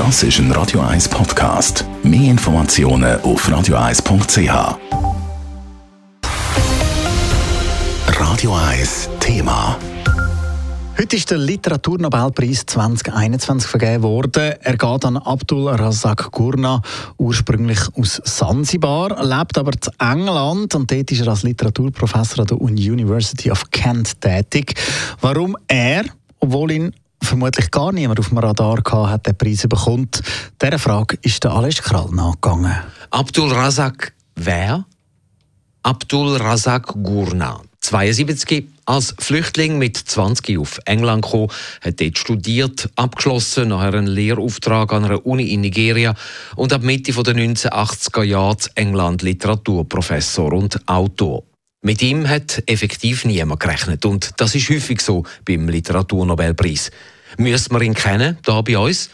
Das ist ein Radio 1 Podcast. Mehr Informationen auf radio1.ch. Radio 1 Thema. Heute ist der Literaturnobelpreis 2021 vergeben worden. Er geht an Abdul Razak Gurna, ursprünglich aus Sansibar, lebt aber in England und dort ist er als Literaturprofessor an der University of Kent tätig. Warum er, obwohl ihn vermutlich gar niemand auf dem Radar gehabt hat, den Preis bekommt. Dieser Frage ist der Alice Krall nachgegangen. Abdul Razak wer? Abdul Razak Gurna. 72 als Flüchtling mit 20 auf England gekommen, hat dort studiert, abgeschlossen, nachher einen Lehrauftrag an einer Uni in Nigeria und ab Mitte der 1980er Jahre England Literaturprofessor und Autor. Mit ihm hat effektiv niemand gerechnet und das ist häufig so beim Literaturnobelpreis. Müssen wir ihn kennen, da bei uns?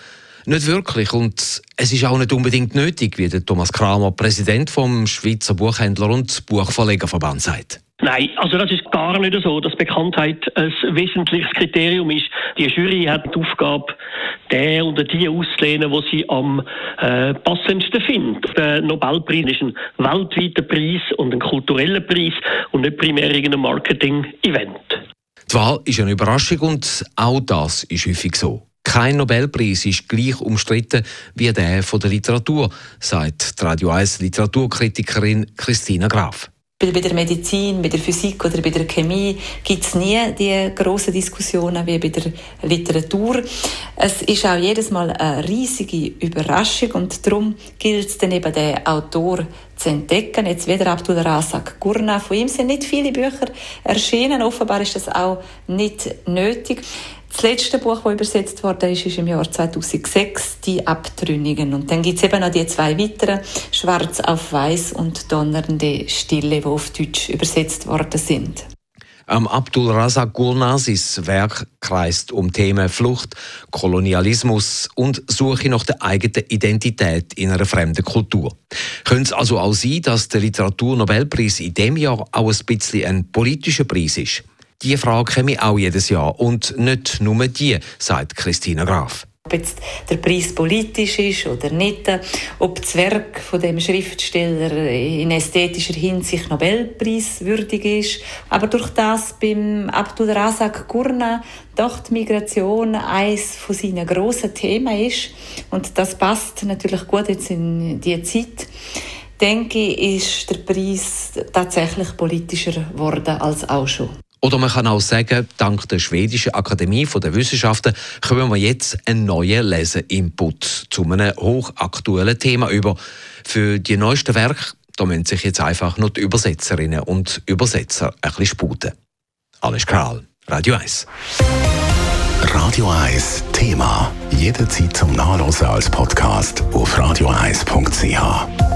Nicht wirklich und es ist auch nicht unbedingt nötig, wie der Thomas Kramer, Präsident vom Schweizer Buchhändler und Buchverlegerverband sagt. Nein, also das ist gar nicht so, dass Bekanntheit ein wesentliches Kriterium ist. Die Jury hat die Aufgabe, der oder die auszulehnen, wo sie am äh, passendsten findet. Der Nobelpreis ist ein weltweiter Preis und ein kultureller Preis und nicht primär irgendein Marketing-Event. Die Wahl ist eine Überraschung und auch das ist häufig so. Kein Nobelpreis ist gleich umstritten wie der von der Literatur, sagt die Radio 1 Literaturkritikerin Christina Graf. Bei der Medizin, bei der Physik oder bei der Chemie gibt es nie die grossen Diskussionen wie bei der Literatur. Es ist auch jedes Mal eine riesige Überraschung und darum gilt es dann eben, den Autor zu entdecken. Jetzt wieder Abdul Razak Gurna. Von ihm sind nicht viele Bücher erschienen. Offenbar ist das auch nicht nötig. Das letzte Buch, das übersetzt wurde, ist, ist im Jahr 2006, «Die Abtrünnigen». Und dann gibt es eben noch die zwei weiteren, «Schwarz auf Weiß» und «Donnernde Stille», die auf Deutsch übersetzt worden sind. Am Abdul Razak Gulnazis Werk kreist um Themen Flucht, Kolonialismus und Suche nach der eigenen Identität in einer fremden Kultur. Könnte es also auch sein, dass der Literaturnobelpreis in dem Jahr auch ein bisschen ein politischer Preis ist? Die Frage ich auch jedes Jahr und nicht nur die, sagt Christina Graf. Ob jetzt der Preis politisch ist oder nicht, ob das Werk von dem Schriftsteller in ästhetischer Hinsicht Nobelpreiswürdig ist. Aber durch das beim Abdul Razak Gurna doch die Migration eines von seinen grossen Themen ist und das passt natürlich gut jetzt in die Zeit denke ich, ist der Preis tatsächlich politischer geworden als auch schon. Oder man kann auch sagen, dank der Schwedischen Akademie der Wissenschaften kommen wir jetzt einen neuen Leseinput zu einem hochaktuellen Thema über. Für die neuesten Werke da müssen sich jetzt einfach nur die Übersetzerinnen und Übersetzer ein bisschen sputen. Alles klar, Radio 1. Radio 1 Thema. Jederzeit zum Nachlesen als Podcast auf radio1.ch.